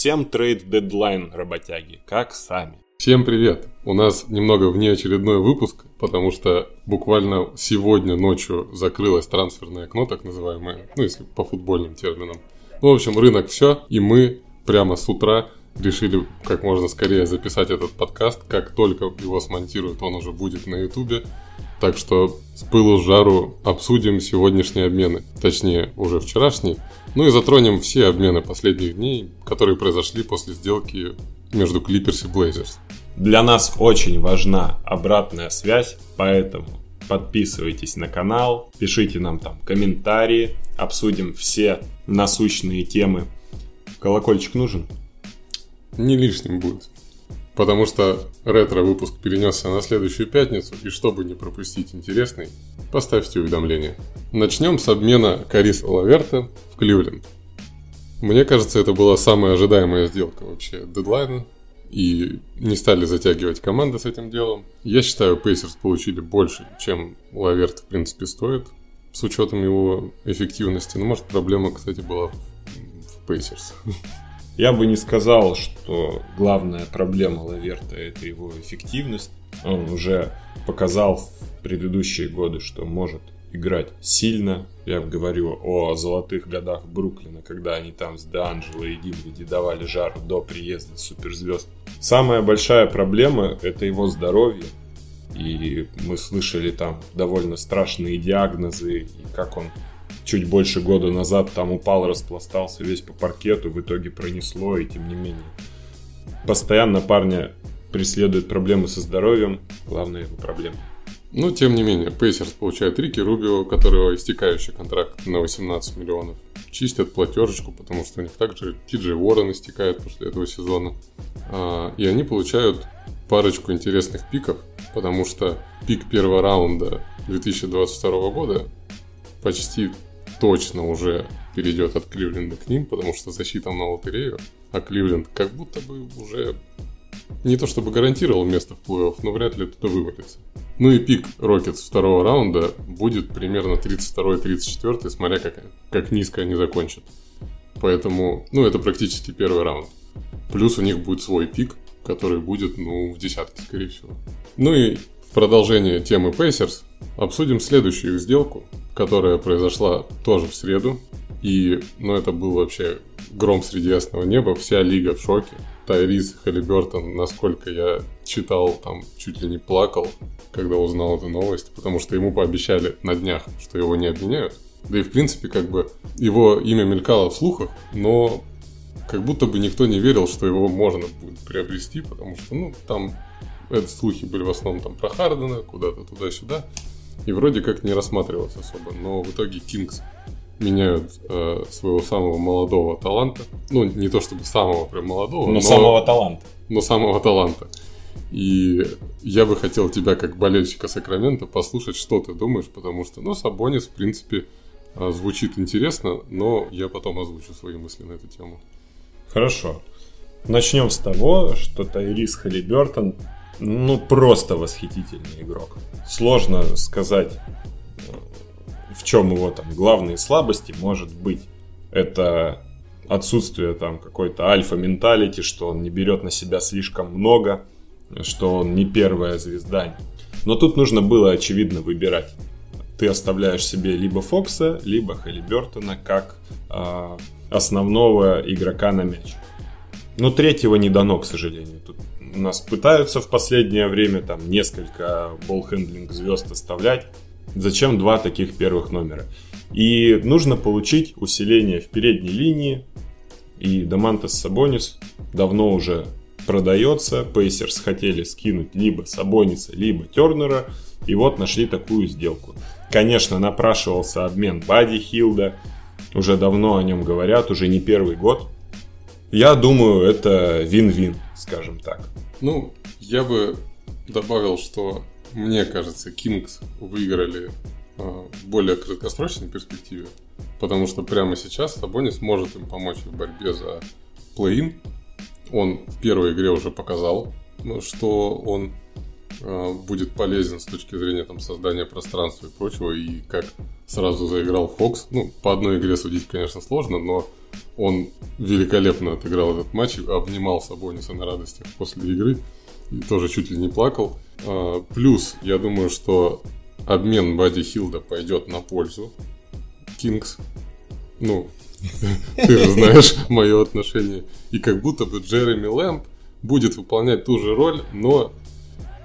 Всем трейд-дедлайн, работяги, как сами. Всем привет! У нас немного внеочередной выпуск, потому что буквально сегодня ночью закрылось трансферное окно, так называемое, ну если по футбольным терминам. Ну, в общем, рынок все, и мы прямо с утра решили как можно скорее записать этот подкаст. Как только его смонтируют, он уже будет на ютубе. Так что с пылу с жару обсудим сегодняшние обмены, точнее уже вчерашние, ну и затронем все обмены последних дней, которые произошли после сделки между Clippers и Blazers. Для нас очень важна обратная связь, поэтому подписывайтесь на канал, пишите нам там комментарии, обсудим все насущные темы. Колокольчик нужен? Не лишним будет. Потому что ретро-выпуск перенесся на следующую пятницу, и чтобы не пропустить интересный, поставьте уведомление. Начнем с обмена Кариса Лаверта в Кливленд. Мне кажется, это была самая ожидаемая сделка вообще дедлайна, и не стали затягивать команды с этим делом. Я считаю, Пейсерс получили больше, чем Лаверт в принципе стоит, с учетом его эффективности. Но может проблема, кстати, была в Пейсерс. Я бы не сказал, что главная проблема Лаверта это его эффективность. Он уже показал в предыдущие годы, что может играть сильно. Я говорю о золотых годах Бруклина, когда они там с Д'Анджело и Динвиди давали жару до приезда суперзвезд. Самая большая проблема – это его здоровье. И мы слышали там довольно страшные диагнозы, и как он чуть больше года назад там упал, распластался весь по паркету, в итоге пронесло, и тем не менее. Постоянно парня преследуют проблемы со здоровьем, главная его проблема. Ну, тем не менее, Пейсерс получает Рики Рубио, у которого истекающий контракт на 18 миллионов. Чистят платежечку, потому что у них также Тиджей Уоррен истекает после этого сезона. А, и они получают парочку интересных пиков, потому что пик первого раунда 2022 года почти точно уже перейдет от Кливленда к ним, потому что защита на лотерею, а Кливленд как будто бы уже не то чтобы гарантировал место в плей-офф, но вряд ли туда вывалится. Ну и пик Рокетс второго раунда будет примерно 32-34, смотря как, как низко они закончат. Поэтому, ну, это практически первый раунд. Плюс у них будет свой пик, который будет, ну, в десятке, скорее всего. Ну и в продолжение темы Pacers обсудим следующую сделку, которая произошла тоже в среду. И, ну, это был вообще гром среди ясного неба, вся лига в шоке. Тайрис Халибертон, насколько я читал, там чуть ли не плакал, когда узнал эту новость, потому что ему пообещали на днях, что его не обменяют. Да и в принципе, как бы его имя мелькало в слухах, но как будто бы никто не верил, что его можно будет приобрести, потому что, ну, там это слухи были в основном там про Хардена, куда-то туда-сюда. И вроде как не рассматривалось особо. Но в итоге Кингс меняют э, своего самого молодого таланта. Ну, не то чтобы самого прям молодого, но, но самого таланта. Но самого таланта. И я бы хотел тебя, как болельщика Сакрамента, послушать, что ты думаешь, потому что, ну, Сабонис, в принципе, э, звучит интересно, но я потом озвучу свои мысли на эту тему. Хорошо. Начнем с того, что Тайрис Халибертон, ну, просто восхитительный игрок. Сложно сказать, в чем его там главные слабости может быть. Это отсутствие там какой-то альфа-менталити, что он не берет на себя слишком много, что он не первая звезда. Но тут нужно было, очевидно, выбирать. Ты оставляешь себе либо Фокса, либо Халибертона как э, основного игрока на мяч. Но третьего не дано, к сожалению. Тут нас пытаются в последнее время там несколько болхендлинг звезд оставлять. Зачем два таких первых номера? И нужно получить усиление в передней линии. И Дамантес Сабонис давно уже продается. Пейсерс хотели скинуть либо Сабониса, либо Тернера. И вот нашли такую сделку. Конечно, напрашивался обмен Бади Хилда. Уже давно о нем говорят, уже не первый год. Я думаю, это вин-вин, скажем так. Ну, я бы добавил, что мне кажется, Кингс выиграли э, в более краткосрочной перспективе, потому что прямо сейчас Сабонис может им помочь в борьбе за плей-ин. Он в первой игре уже показал, ну, что он э, будет полезен с точки зрения там, создания пространства и прочего, и как сразу заиграл Фокс. Ну, по одной игре судить, конечно, сложно, но Он великолепно отыграл этот матч, обнимал Сабониса на радостях после игры и тоже чуть ли не плакал. А, плюс, я думаю, что обмен Бади Хилда пойдет на пользу Кингс. Ну, ты же знаешь мое отношение. И как будто бы Джереми Лэмп будет выполнять ту же роль, но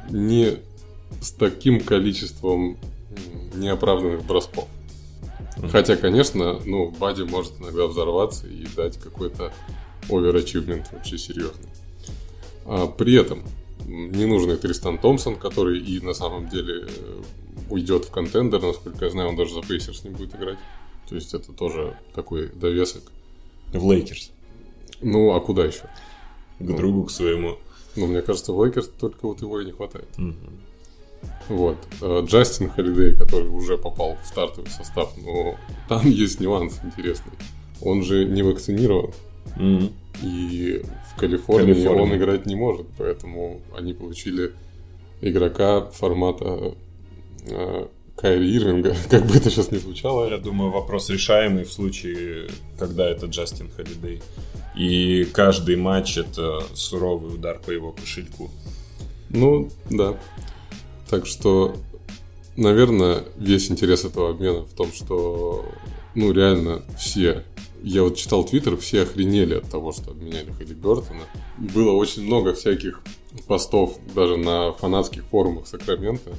не с таким количеством неоправданных бросков. Хотя, конечно, ну, Бади может иногда взорваться и дать какой-то оверачивмент вообще серьезный. А при этом не нужный Тристан Томпсон, который и на самом деле э, уйдет в контендер, насколько я знаю, он даже за Пейсерс не будет играть. То есть это тоже такой довесок. В Лейкерс. Ну, а куда еще? К ну, другу, к своему. Ну, мне кажется, в Лейкерс только вот его и не хватает. Угу. Вот. Э, Джастин Холидей, который уже попал в стартовый состав, но там есть нюанс интересный. Он же не вакцинирован. Mm-hmm. И в Калифорнии, Калифорния. он играть не может, поэтому они получили игрока формата э, Кайри Ирвинга, как бы это сейчас ни звучало. Я думаю, вопрос решаемый в случае, когда это Джастин Холидей. И каждый матч это суровый удар по его кошельку. Ну, да. Так что, наверное, весь интерес этого обмена в том, что, ну, реально все я вот читал твиттер, все охренели от того, что обменяли Хэдди Бертона. Было очень много всяких постов даже на фанатских форумах Сакрамента.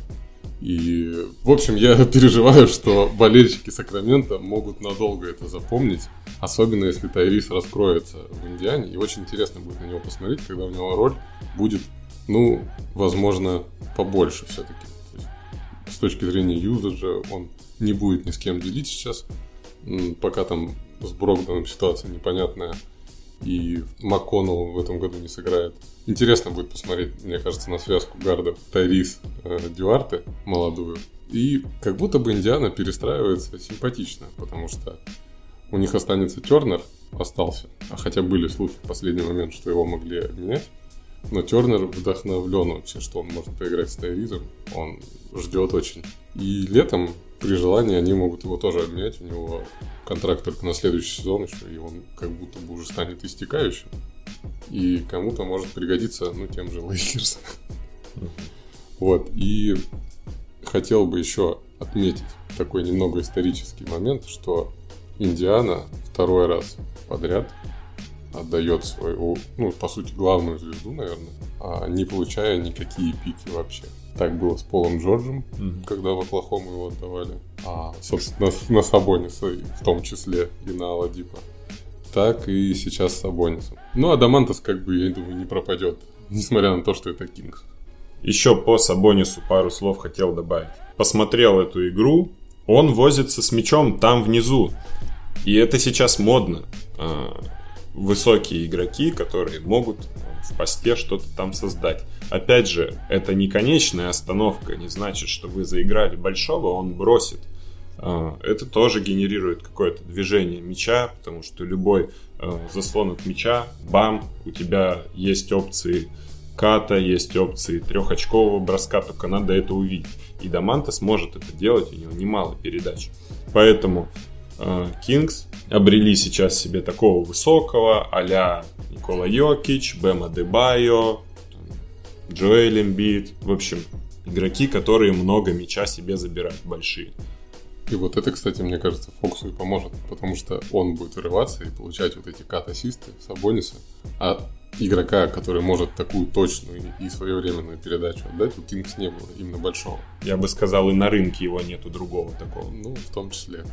И, в общем, я переживаю, что болельщики Сакрамента могут надолго это запомнить. Особенно, если Тайрис раскроется в Индиане. И очень интересно будет на него посмотреть, когда у него роль будет, ну, возможно, побольше все-таки. С точки зрения юзаджа он не будет ни с кем делить сейчас. Пока там с Брогданом ситуация непонятная. И МакКоннелл в этом году не сыграет. Интересно будет посмотреть, мне кажется, на связку гардов Тайрис э, Дюарте, молодую. И как будто бы Индиана перестраивается симпатично, потому что у них останется Тернер, остался. А хотя были слухи в последний момент, что его могли обменять. Но Тернер вдохновлен вообще, что он может поиграть с Тайризом. Он ждет очень. И летом, при желании, они могут его тоже обменять. У него контракт только на следующий сезон еще, и он как будто бы уже станет истекающим. И кому-то может пригодиться, ну, тем же Лейкерс. Вот, и хотел бы еще отметить такой немного исторический момент, что Индиана второй раз подряд отдает свою, ну, по сути, главную звезду, наверное, а не получая никакие пики вообще. Так было с Полом Джорджем, mm-hmm. когда в Оклахому его отдавали. А, собственно, на, на Сабониса в том числе и на Аладипа. Так и сейчас с Сабонисом. Ну, а Дамантас, как бы, я думаю, не пропадет. Несмотря на то, что это Кингс. Еще по Сабонису пару слов хотел добавить. Посмотрел эту игру, он возится с мячом там внизу. И это сейчас модно. Высокие игроки, которые могут в посте что-то там создать. Опять же, это не конечная остановка, не значит, что вы заиграли большого, он бросит. А, это тоже генерирует какое-то движение мяча, потому что любой а, заслон от мяча, бам, у тебя есть опции ката, есть опции трехочкового броска, только надо это увидеть. И Дамантес может это делать, у него немало передач. Поэтому Кингс обрели сейчас себе такого высокого, а-ля Никола Йокич, Бема Дебайо, Джоэль Эмбит. В общем, игроки, которые много мяча себе забирают, большие. И вот это, кстати, мне кажется, Фоксу и поможет, потому что он будет вырываться и получать вот эти кат-ассисты Сабониса. А игрока, который может такую точную и своевременную передачу отдать, у Кингс не было, именно большого. Я бы сказал, и на рынке его нету другого такого. Ну, в том числе.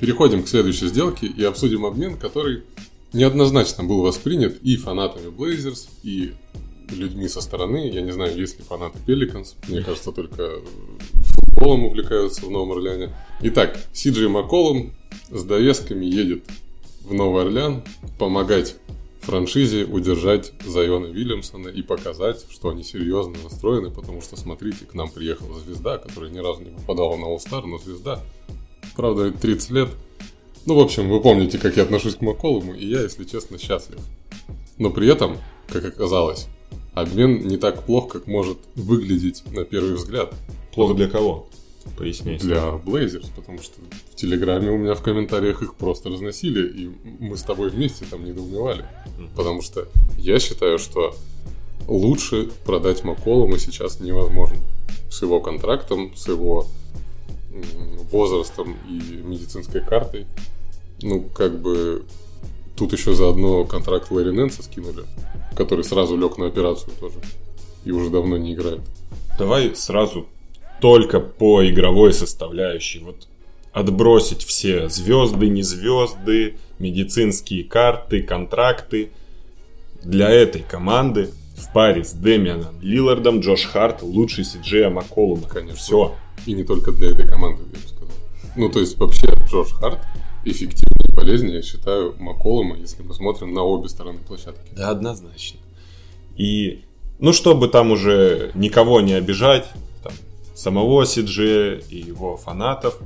Переходим к следующей сделке и обсудим обмен, который неоднозначно был воспринят и фанатами Blazers, и людьми со стороны. Я не знаю, есть ли фанаты Pelicans. Мне кажется, только футболом увлекаются в Новом Орлеане. Итак, Сиджи Макколум с довесками едет в Новый Орлеан помогать франшизе удержать Зайона Вильямсона и показать, что они серьезно настроены, потому что, смотрите, к нам приехала звезда, которая ни разу не попадала на All-Star, но звезда Правда, 30 лет. Ну, в общем, вы помните, как я отношусь к Макколуму, и я, если честно, счастлив. Но при этом, как оказалось, обмен не так плох, как может выглядеть на первый взгляд. Плохо для кого? Поясняй. Для Blazers, потому что в Телеграме у меня в комментариях их просто разносили, и мы с тобой вместе там недоумевали. Потому что я считаю, что лучше продать Макколума сейчас невозможно. С его контрактом, с его возрастом и медицинской картой. Ну, как бы тут еще заодно контракт Лэри Нэнса скинули, который сразу лег на операцию тоже. И уже давно не играет. Давай сразу только по игровой составляющей. Вот отбросить все звезды, не звезды, медицинские карты, контракты. Для этой команды в паре с Дэмианом Лиллардом Джош Харт лучший Сиджея Макколума. Конечно. Все. И не только для этой команды, я бы сказал. Ну, то есть, вообще, Джош Харт эффективнее и полезнее, я считаю, Макколума, если мы смотрим на обе стороны площадки. Да, однозначно. И, ну, чтобы там уже никого не обижать, там, самого Сиджея и его фанатов,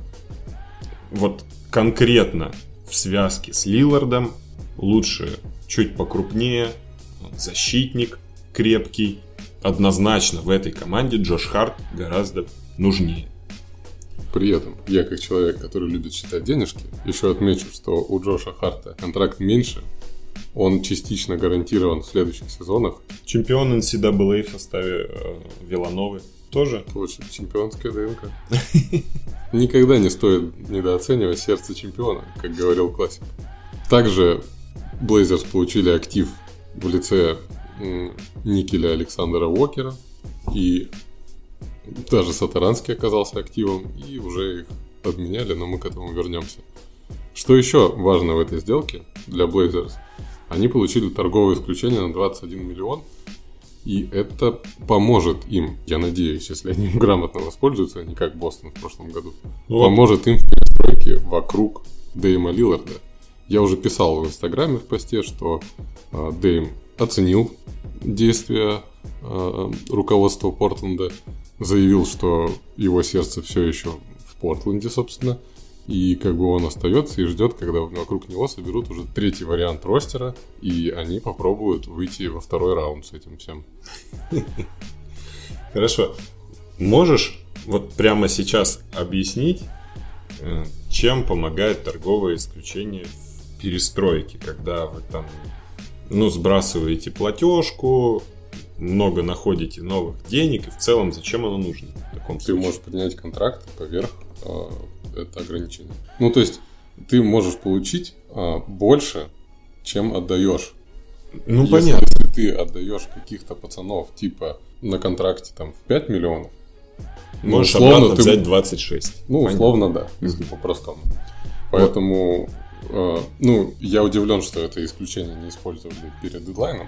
вот конкретно в связке с Лилардом лучше чуть покрупнее, защитник крепкий. Однозначно в этой команде Джош Харт гораздо нужнее. При этом, я как человек, который любит считать денежки, еще отмечу, что у Джоша Харта контракт меньше, он частично гарантирован в следующих сезонах. Чемпион NCAA в составе э, Вилановы тоже. Получит чемпионская ДНК. Никогда не стоит недооценивать сердце чемпиона, как говорил классик. Также Блейзерс получили актив в лице Никеля Александра Уокера. И даже Сатаранский оказался активом. И уже их обменяли, но мы к этому вернемся. Что еще важно в этой сделке для Blazers? Они получили торговое исключение на 21 миллион. И это поможет им, я надеюсь, если они грамотно воспользуются, а не как Бостон в прошлом году, вот. поможет им в перестройке вокруг Дэйма Лилларда. Я уже писал в Инстаграме в посте, что э, Дэйм оценил действия э, руководства Портленда, заявил, что его сердце все еще в Портленде, собственно, и как бы он остается и ждет, когда вокруг него соберут уже третий вариант ростера, и они попробуют выйти во второй раунд с этим всем. Хорошо. Можешь вот прямо сейчас объяснить, э, чем помогает торговое исключение в перестройке, когда вы там ну, сбрасываете платежку, много находите новых денег, и в целом зачем оно нужно? В таком ты случае? можешь принять контракт поверх э, это ограничение. Ну, то есть, ты можешь получить э, больше, чем отдаешь. Ну, если, понятно. Если ты отдаешь каких-то пацанов, типа, на контракте там в 5 миллионов, ну, Можешь ну, условно, ты... взять 26. Ну, Понятно. условно, да, если по-простому. Поэтому ну, я удивлен, что это исключение не использовали перед дедлайном.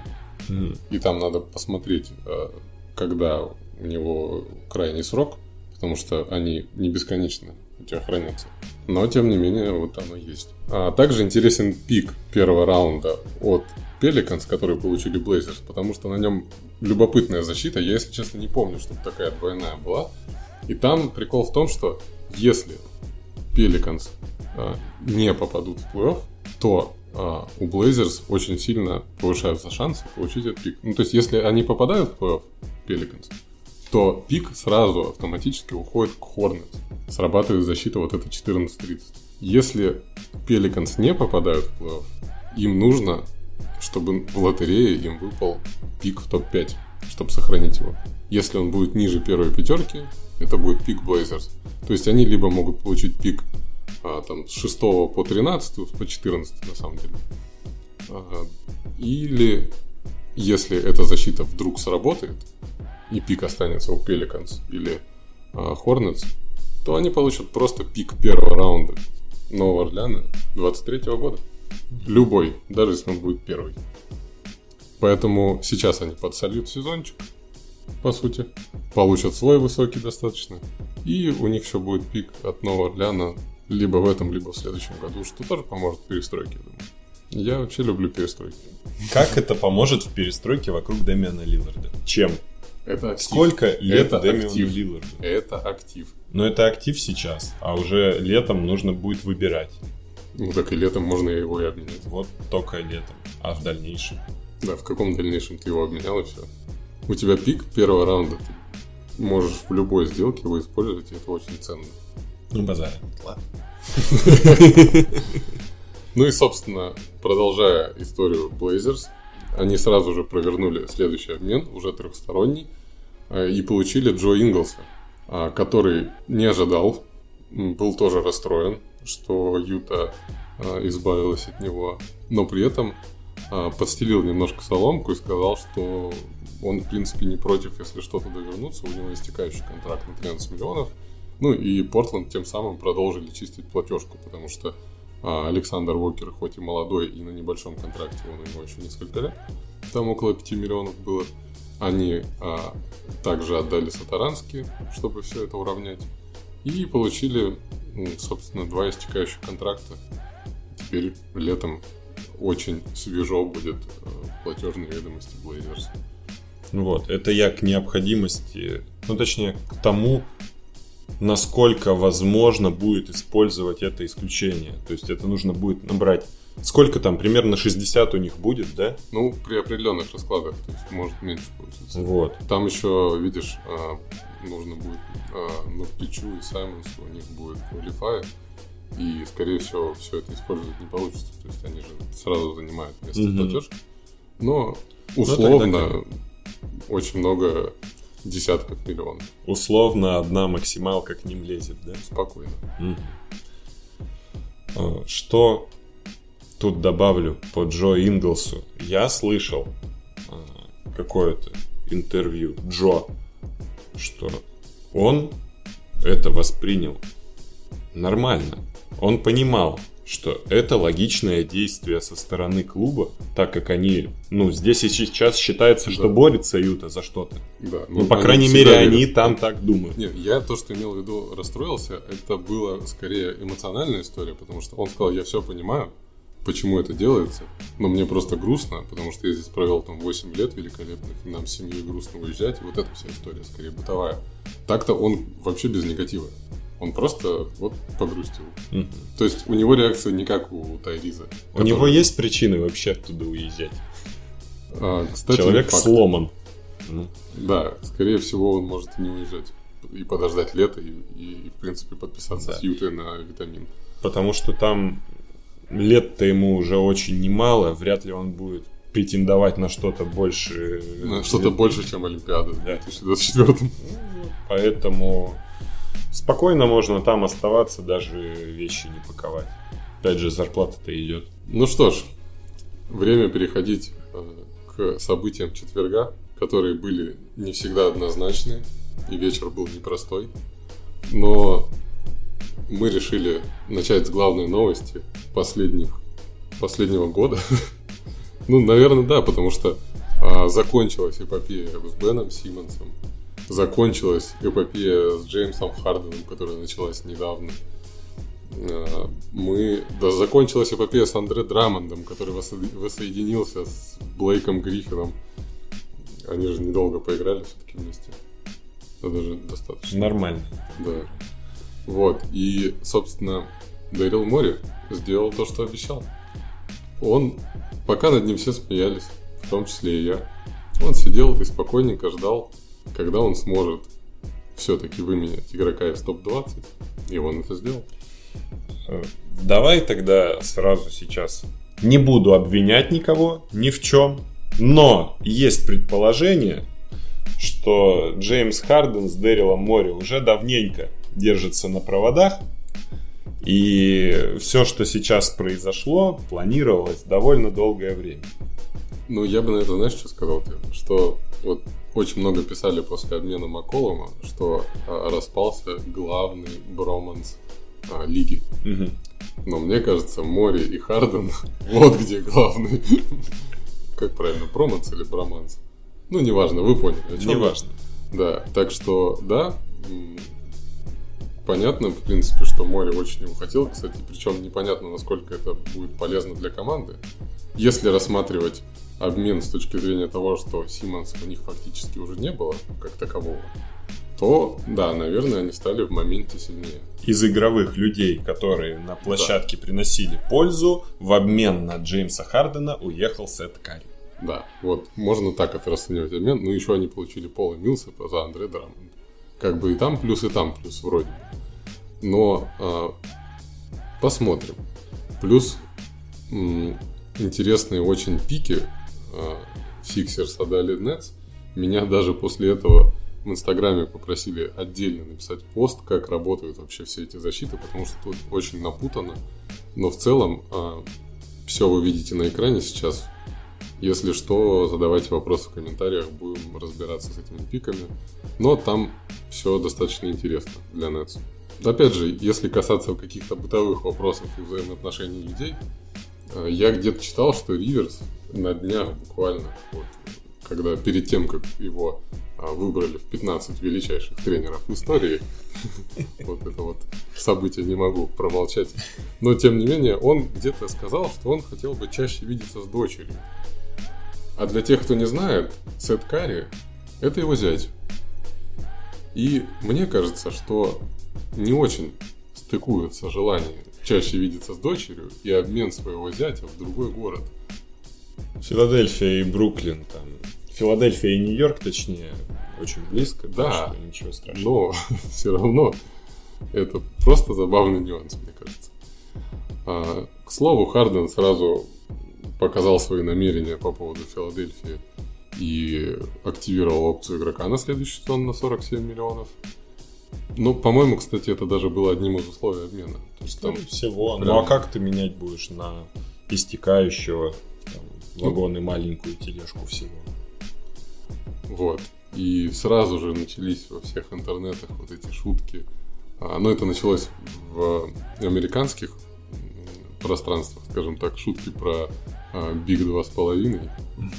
Mm. И там надо посмотреть, э, когда у него крайний срок, потому что они не бесконечно у тебя хранятся. Но, тем не менее, вот оно есть. А также интересен пик первого раунда от Pelicans, который получили Blazers, потому что на нем любопытная защита. Я, если честно, не помню, чтобы такая двойная была. И там прикол в том, что если Pelicans а, не попадут в плей-офф, то а, у Blazers очень сильно повышаются шансы получить этот пик. Ну, то есть, если они попадают в плей-офф, Pelicans, то пик сразу автоматически уходит к Hornets. Срабатывает защита вот эта 14-30. Если Pelicans не попадают в плей-офф, им нужно, чтобы в лотерее им выпал пик в топ-5, чтобы сохранить его. Если он будет ниже первой пятерки, это будет пик Blazers. То есть они либо могут получить пик а, там, с 6 по 13, по 14 на самом деле. А, или если эта защита вдруг сработает, и пик останется у Pelicans или а, Hornets, то они получат просто пик первого раунда Нового Орлеана 23 года. Любой, даже если он будет первый. Поэтому сейчас они подсольют сезончик, по сути. Получат свой высокий достаточно. И у них еще будет пик от Нового Орлеана либо в этом, либо в следующем году, что тоже поможет перестройке, думаю. Я вообще люблю перестройки. Как это поможет в перестройке вокруг Дэмиана Лилларда? Чем? Это актив. Сколько лет это Дэмиану актив. Лилларду? Это актив. Но это актив сейчас, а уже летом нужно будет выбирать. Ну так и летом можно его и обменять. Вот только летом. А в дальнейшем? Да, в каком дальнейшем ты его обменял и все. У тебя пик первого раунда. можешь в любой сделке его использовать, и это очень ценно. Ну, базар. Ладно. Ну и, собственно, продолжая историю Blazers, они сразу же провернули следующий обмен, уже трехсторонний, э, и получили Джо Инглса, а, который не ожидал, был тоже расстроен, что Юта а, избавилась от него, но при этом а, подстелил немножко соломку и сказал, что он, в принципе, не против, если что-то довернуться, у него истекающий контракт на 13 миллионов, ну и Портленд тем самым продолжили чистить платежку, потому что а, Александр Уокер, хоть и молодой и на небольшом контракте, он у него еще несколько лет, там около 5 миллионов было. Они а, также отдали Сатарански, чтобы все это уравнять. И получили, собственно, два истекающих контракта. Теперь летом очень свежо будет э, в платежной ведомости Blazers. Вот, это я к необходимости, ну точнее к тому, насколько возможно будет использовать это исключение. То есть это нужно будет набрать Сколько там? Примерно 60 у них будет, да? Ну, при определенных раскладах, то есть может меньше получиться. Вот. Там еще, видишь, а, нужно будет, а, ну, Пичу и Саймонс, у них будет Qualify, и, скорее всего, все это использовать не получится. То есть они же сразу занимают место mm-hmm. платежки. Но ну, условно ну, тогда... очень много десятков миллионов. Условно одна максималка к ним лезет, да? Спокойно. Угу. Что тут добавлю по Джо Инглсу. Я слышал а, какое-то интервью Джо, что он это воспринял нормально. Он понимал, что это логичное действие со стороны клуба, так как они, ну, здесь и сейчас считается, что да. борется Юта за что-то. Да. Ну, ну по крайней мере, верят. они там так думают. Нет, я то, что имел в виду, расстроился, это было скорее эмоциональная история, потому что он сказал, я все понимаю, почему это делается, но мне просто грустно, потому что я здесь провел там 8 лет великолепных, и нам с семьей грустно уезжать, и вот эта вся история скорее бытовая. Так-то он вообще без негатива. Он просто вот погрустил. Угу. То есть у него реакция не как у Тайриза. У который... него есть причины вообще оттуда уезжать? А, кстати, Человек факт. сломан. Ну. Да, скорее всего, он может не уезжать. И подождать лето, и, и, в принципе, подписаться да. с Ютой на витамин. Потому что там лет-то ему уже очень немало, вряд ли он будет претендовать на что-то больше. На что-то больше, чем Олимпиада в 2024. Поэтому спокойно можно там оставаться, даже вещи не паковать. Опять же, зарплата-то идет. Ну что ж, время переходить э, к событиям четверга, которые были не всегда однозначны, и вечер был непростой. Но мы решили начать с главной новости последних, последнего года. ну, наверное, да, потому что а, закончилась эпопея с Беном Симмонсом, закончилась эпопея с Джеймсом Харденом, которая началась недавно. А, мы... Да, закончилась эпопея с Андре Драмондом, который воссоединился с Блейком Гриффином. Они же недолго поиграли все-таки вместе. Это даже достаточно. Нормально. Да. Вот. И, собственно, Дэрил Мори сделал то, что обещал. Он, пока над ним все смеялись, в том числе и я, он сидел и спокойненько ждал, когда он сможет все-таки выменять игрока из топ-20, и он это сделал. Э, давай тогда сразу сейчас не буду обвинять никого ни в чем, но есть предположение, что Джеймс Харден с Дэрилом Мори уже давненько держится на проводах, и все, что сейчас произошло, планировалось довольно долгое время. Ну, я бы на это, знаешь, что сказал тебе? Что вот очень много писали после обмена Макколома, что а, распался главный броманс а, лиги. Угу. Но мне кажется, Мори и Харден вот где главный. Как правильно, броманс или броманс? Ну, неважно, вы поняли. Неважно. Да, так что, да, понятно, в принципе, что Мори очень его хотел, кстати, причем непонятно, насколько это будет полезно для команды. Если рассматривать обмен с точки зрения того, что Симмонса у них фактически уже не было, как такового, то, да, наверное, они стали в моменте сильнее. Из игровых людей, которые на площадке да. приносили пользу, в обмен на Джеймса Хардена уехал Сет Карри. Да, вот, можно так это расценивать обмен. Ну, еще они получили Пола Милса за Андре Драмонда. Как бы и там плюс, и там плюс вроде. Но э, посмотрим. Плюс м, интересные очень пики Сиксерс отдали Нетс. Меня даже после этого в Инстаграме попросили отдельно написать пост, как работают вообще все эти защиты, потому что тут очень напутано. Но в целом э, все вы видите на экране сейчас. Если что, задавайте вопросы в комментариях, будем разбираться с этими пиками. Но там все достаточно интересно для Nets. Опять же, если касаться каких-то бытовых вопросов и взаимоотношений людей, э, я где-то читал, что Риверс на днях буквально, вот, когда перед тем, как его а, выбрали в 15 величайших тренеров истории. Вот это вот событие не могу промолчать. Но, тем не менее, он где-то сказал, что он хотел бы чаще видеться с дочерью. А для тех, кто не знает, Сет Карри – это его зять. И мне кажется, что не очень стыкуются желания чаще видеться с дочерью и обмен своего зятя в другой город. Филадельфия и Бруклин там Филадельфия и Нью-Йорк, точнее, очень близко. Да, ничего страшного. Но все равно это просто забавный нюанс, мне кажется. А, к слову, Харден сразу показал свои намерения по поводу Филадельфии и активировал опцию игрока на следующий сезон на 47 миллионов. Ну, по-моему, кстати, это даже было одним из условий обмена. То есть, там всего. Прям... Ну а как ты менять будешь на истекающего вагон и маленькую тележку всего? Вот. И сразу же начались во всех интернетах вот эти шутки. А, но это началось в американских пространствах, скажем так, шутки про Биг два с половиной,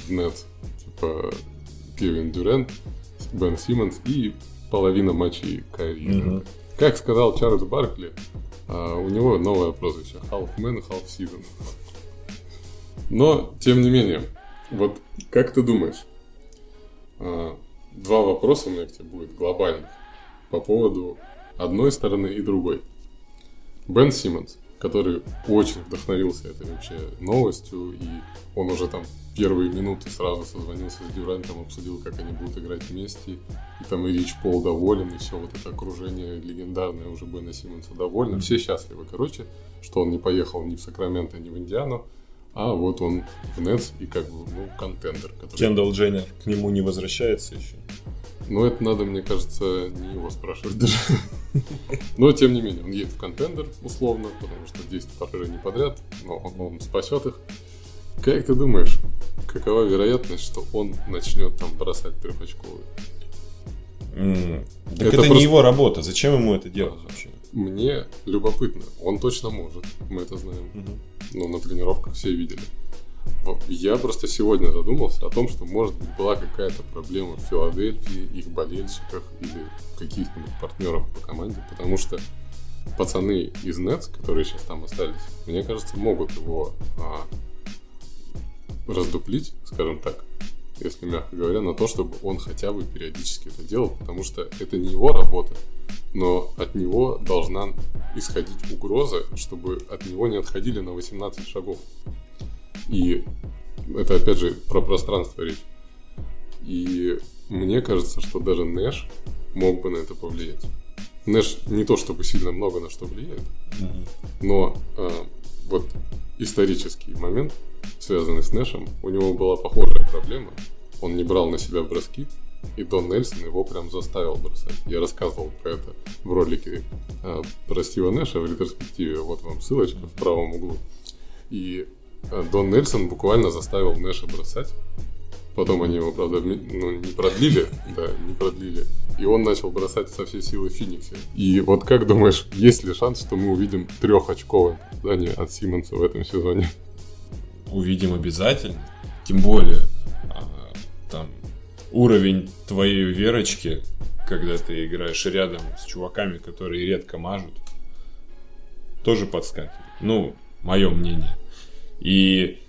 Нетс, типа Кевин Дюрент, Бен Симмонс и половина матчей Кайри. Mm-hmm. Как сказал Чарльз Баркли, а, у него новое прозвище Half Man, Half Season. Но, тем не менее, вот как ты думаешь, а, два вопроса у меня к тебе будет глобальных по поводу одной стороны и другой. Бен Симмонс, который очень вдохновился этой вообще новостью, и он уже там первые минуты сразу созвонился с Дюрантом, обсудил, как они будут играть вместе, и там и Рич Пол доволен, и все вот это окружение легендарное уже Бена Симмонса довольно. Все счастливы, короче, что он не поехал ни в Сакраменто, ни в Индиану, а вот он в Нетс и как бы, ну, контендер. Который... Кендалл Дженнер к нему не возвращается еще? Ну, это надо, мне кажется, не его спрашивать даже. Но, тем не менее, он едет в контендер, условно, потому что 10 поражений подряд, но он, он спасет их. Как ты думаешь, какова вероятность, что он начнет там бросать трехочковые? Mm. Так это, это просто... не его работа. Зачем ему это делать вообще? Мне любопытно. Он точно может. Мы это знаем. Угу ну, на тренировках все видели. Я просто сегодня задумался о том, что, может быть, была какая-то проблема в Филадельфии, их болельщиках или каких-нибудь партнерах по команде, потому что пацаны из Нетс, которые сейчас там остались, мне кажется, могут его а, раздуплить, скажем так, если мягко говоря, на то, чтобы он хотя бы периодически это делал, потому что это не его работа, но от него должна исходить угроза, чтобы от него не отходили на 18 шагов. И это опять же про пространство речь. И мне кажется, что даже Нэш мог бы на это повлиять. Нэш не то чтобы сильно много на что влияет, но э, вот исторический момент, связанный с Нэшем, у него была похожая проблема. Он не брал на себя броски, и Дон Нельсон его прям заставил бросать. Я рассказывал про это в ролике э, про Стива Нэша в ретроспективе. Вот вам ссылочка в правом углу. И э, Дон Нельсон буквально заставил Нэша бросать. Потом они его, правда, ну, не продлили, да, не продлили. И он начал бросать со всей силы Фениксе. И вот как думаешь, есть ли шанс, что мы увидим трехочковое попадание от Симмонса в этом сезоне? Увидим обязательно. Тем более, а, там уровень твоей верочки, когда ты играешь рядом с чуваками, которые редко мажут, тоже подскакивает. Ну, мое мнение. И,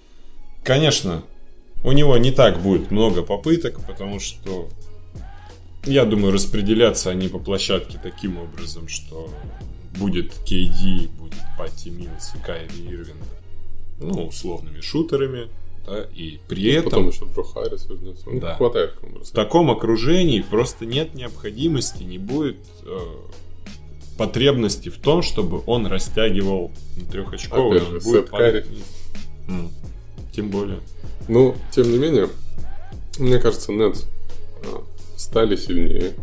конечно, у него не так будет много попыток, потому что, я думаю, распределяться они по площадке таким образом, что будет KD, будет Патти Милс и Кайри Ирвинг, ну, условными шутерами, да, и при Ну, этом Потом еще Джо Харрис вернется. Ну, Да. Хватает кому в таком окружении просто нет необходимости, не будет э, потребности в том, чтобы он растягивал трехочковый. Опять же, будет Тем более. Ну, тем не менее, мне кажется, Нетс а, стали сильнее.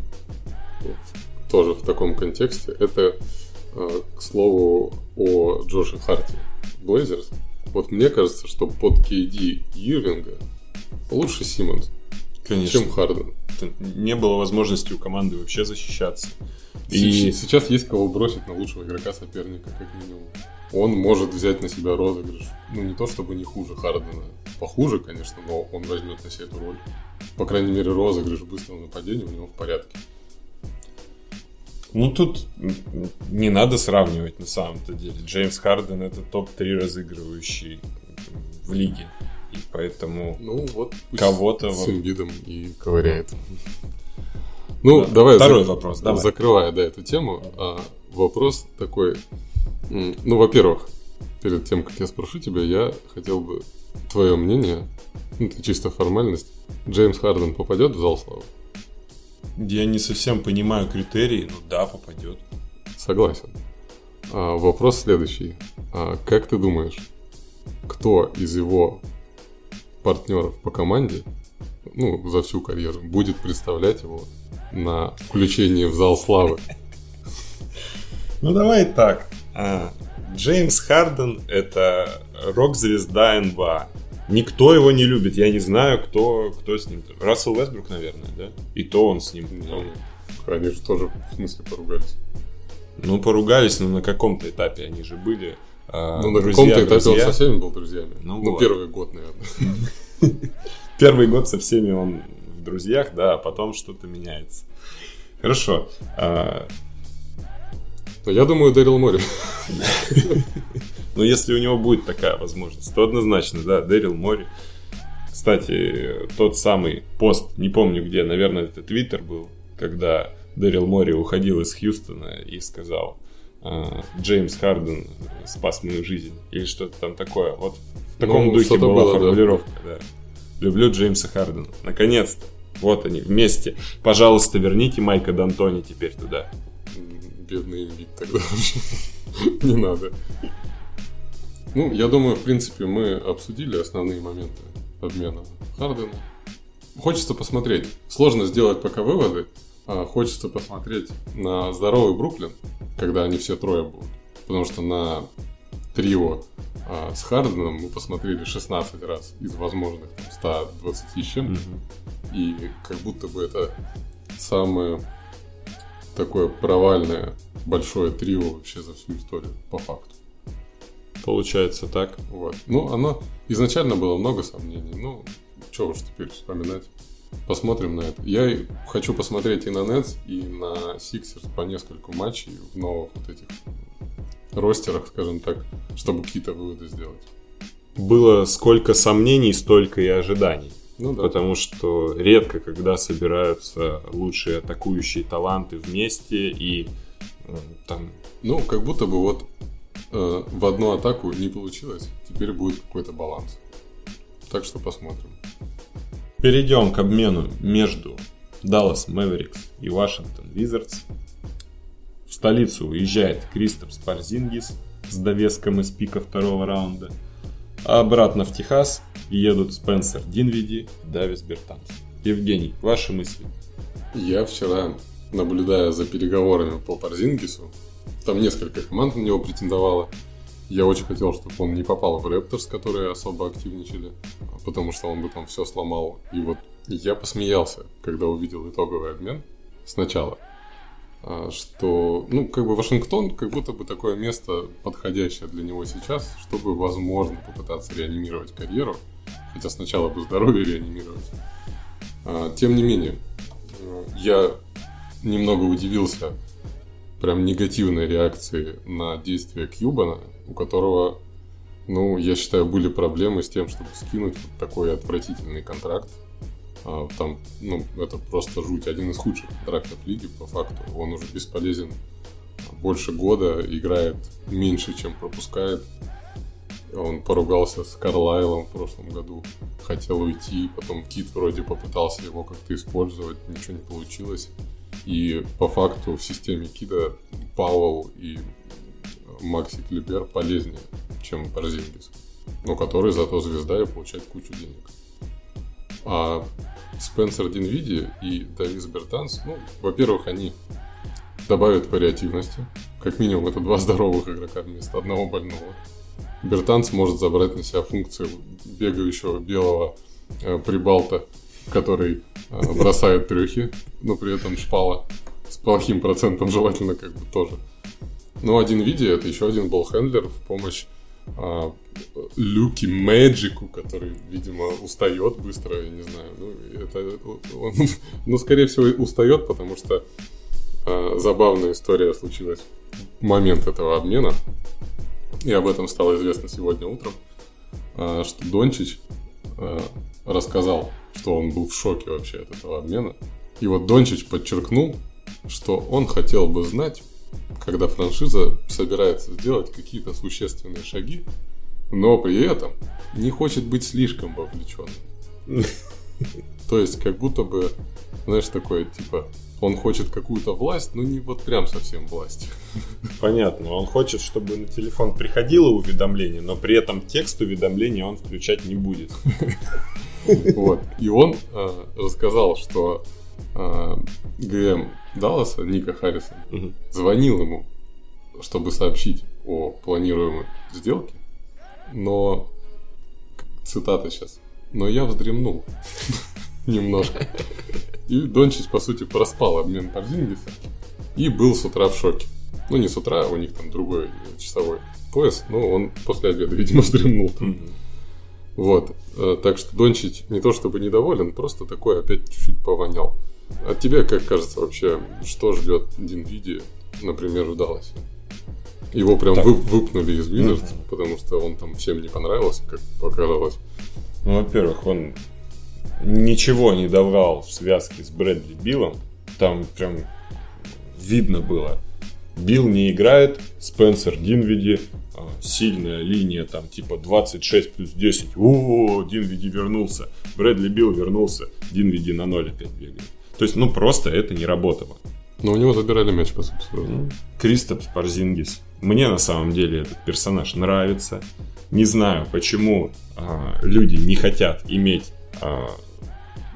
Тоже в таком контексте. Это, а, к слову, о Джоше Харти. Блейзерс. Вот мне кажется, что под KD Ирвинга лучше Симмонс, Конечно. чем Харден. Это Не было возможности у команды вообще защищаться. И И сейчас есть кого бросить на лучшего игрока соперника, как минимум. Он может взять на себя розыгрыш. Ну, не то чтобы не хуже Хардена. Похуже, конечно, но он возьмет на себя эту роль. По крайней мере, розыгрыш быстрого нападения у него в порядке. Ну, тут не надо сравнивать на самом-то деле. Джеймс Харден это топ-3 разыгрывающий в лиге. И поэтому Ну, вот Кого-то с вот- Эмбидом и ковыряет. Ну, Да. давай. Второй за- вопрос, давай. Закрывая, да, эту тему, а, вопрос такой. Ну, во-первых, перед тем, как я спрошу тебя, я хотел бы твое мнение, ну, это чисто формальность. Джеймс Харден попадет в зал славы? Я не совсем понимаю критерии, ну да, попадет. Согласен. А, вопрос следующий. А, как ты думаешь, кто из его партнеров по команде, ну, за всю карьеру, будет представлять его на включение в зал славы? Ну давай так. А, Джеймс Харден это рок-звезда НБА. Никто его не любит. Я не знаю, кто, кто с ним. Рассел Вестбрук, наверное, да? И то он с ним. Ну, они же тоже, в смысле, поругались. Ну, поругались, но на каком-то этапе они же были. а, Ну, на каком-то этапе он со всеми был друзьями. Ну Ну, вот. первый год, наверное. Первый год со всеми он в друзьях, да, а потом что-то меняется. Хорошо. А, я думаю, Дэрил Мори. Но если у него будет такая возможность, то однозначно, да, Дэрил Мори. Кстати, тот самый пост, не помню где, наверное, это Твиттер был, когда Дэрил Мори уходил из Хьюстона и сказал, а, Джеймс Харден спас мою жизнь. Или что-то там такое. Вот в таком Ну, духе была было, да. формулировка, да. Люблю Джеймса Хардена. Наконец-то. Вот они, вместе. Пожалуйста, верните Майка Д'Антони теперь туда. Бедный Эмбит тогда вообще. Не надо. Ну, я думаю, в принципе, мы обсудили основные моменты обмена Хардена. Хочется посмотреть. Сложно сделать пока выводы. а хочется посмотреть на здоровый Бруклин, когда они все трое будут. Потому что на трио а, с Харденом мы посмотрели 16 раз из возможных там, 120 с чем-то. И как будто бы это самое такое провальное большое трио вообще за всю историю, по факту. Получается так. Вот. Ну, оно изначально было много сомнений. Ну, что уж теперь вспоминать. Посмотрим на это. Я хочу посмотреть и на Нетс, и на Сиксерс по нескольку матчей в новых вот этих ростерах, скажем так, чтобы какие-то выводы сделать. Было сколько сомнений, столько и ожиданий. Ну да. Потому что редко, когда собираются лучшие атакующие таланты вместе и м, там Ну, как будто бы вот э, в одну атаку не получилось. Теперь будет какой-то баланс. Так что посмотрим. Перейдем к обмену между Dallas Mavericks и Washington Wizards. В столицу уезжает Кристопс Парзингис с довеском из пика второго раунда. А обратно в Техас едут Спенсер Динвиди и Давис Бертанс. Евгений, ваши мысли? Я вчера, наблюдая за переговорами по Парзингису, там несколько команд на него претендовало. Я очень хотел, чтобы он не попал в Рэпторс, которые особо активничали, потому что он бы там все сломал. И вот я посмеялся, когда увидел итоговый обмен сначала. а, Что, ну, как бы Вашингтон, как будто бы такое место подходящее для него сейчас, чтобы, возможно, попытаться реанимировать карьеру. Хотя сначала бы здоровье реанимировать. А, Тем не менее, э, я немного удивился прям негативной реакции на действия Кьюбана, у которого, ну, я считаю, были проблемы с тем, чтобы скинуть вот такой отвратительный контракт. А, Там, ну, это просто жуть. Один из худших контрактов лиги, по факту. Он уже бесполезен больше года, играет меньше, чем пропускает. Он поругался с Карлайлом в прошлом году, хотел уйти, потом Кит вроде попытался его как-то использовать, ничего не получилось. И по факту в системе Кида Пауэлл и Макси Клибер полезнее, чем Парзингис, но который зато звезда и получает кучу денег. А Спенсер Динвиди и Давис Бертанс, ну, во-первых, они добавят вариативности. Как минимум, это два здоровых игрока вместо одного больного. Бертанс может забрать на себя функцию бегающего белого э, прибалта, который э, бросает трюхи, но при этом шпала с плохим процентом желательно как бы тоже. Но один виде это еще один болхендлер в помощь а, Люки Мэджику, который, видимо, устает быстро, я не знаю. Ну, это, он, ну, скорее всего, устает, потому что а, забавная история случилась в момент этого обмена. И об этом стало известно сегодня утром, а, что Дончич а, рассказал, что он был в шоке вообще от этого обмена. И вот Дончич подчеркнул, что он хотел бы знать, когда франшиза собирается сделать какие-то существенные шаги, но при этом не хочет быть слишком вовлеченным. То есть, как будто бы, знаешь, такое, типа, он хочет какую-то власть, но не вот прям совсем власть. Понятно. Он хочет, чтобы на телефон приходило уведомление, но при этом текст уведомления он включать не будет. Вот. И он э, рассказал, что э, ГМ Далласа, Ника Харрисон, угу. звонил ему, чтобы сообщить о планируемой сделке, но, цитата сейчас, но я вздремнул немножко. И Дончич, по сути, проспал обмен Порзингиса и был с утра в шоке. Ну, не с утра, у них там другой часовой пояс, но он после обеда, видимо, вздремнул там. Вот. Э, так что Дончич не то чтобы недоволен, просто такой опять чуть-чуть повонял. От тебя, как кажется, вообще, что ждет Динвиди, например, в Далласе? Его прям вы, выпнули из Wizards, mm-hmm. потому что он там всем не понравился, как показалось. Ну, во-первых, он ничего не давал в связке с Брэдли Биллом. Там прям видно было. Билл не играет, Спенсер Динвиди, а, сильная линия, там типа 26 плюс 10. О, Динвиди вернулся. Брэдли Билл вернулся. Динвиди на 0 опять бегает. То есть, ну, просто это не работало. Но у него забирали мяч, по сути. Ну, Кристопс Парзингис. Мне на самом деле этот персонаж нравится. Не знаю, почему а, люди не хотят иметь а,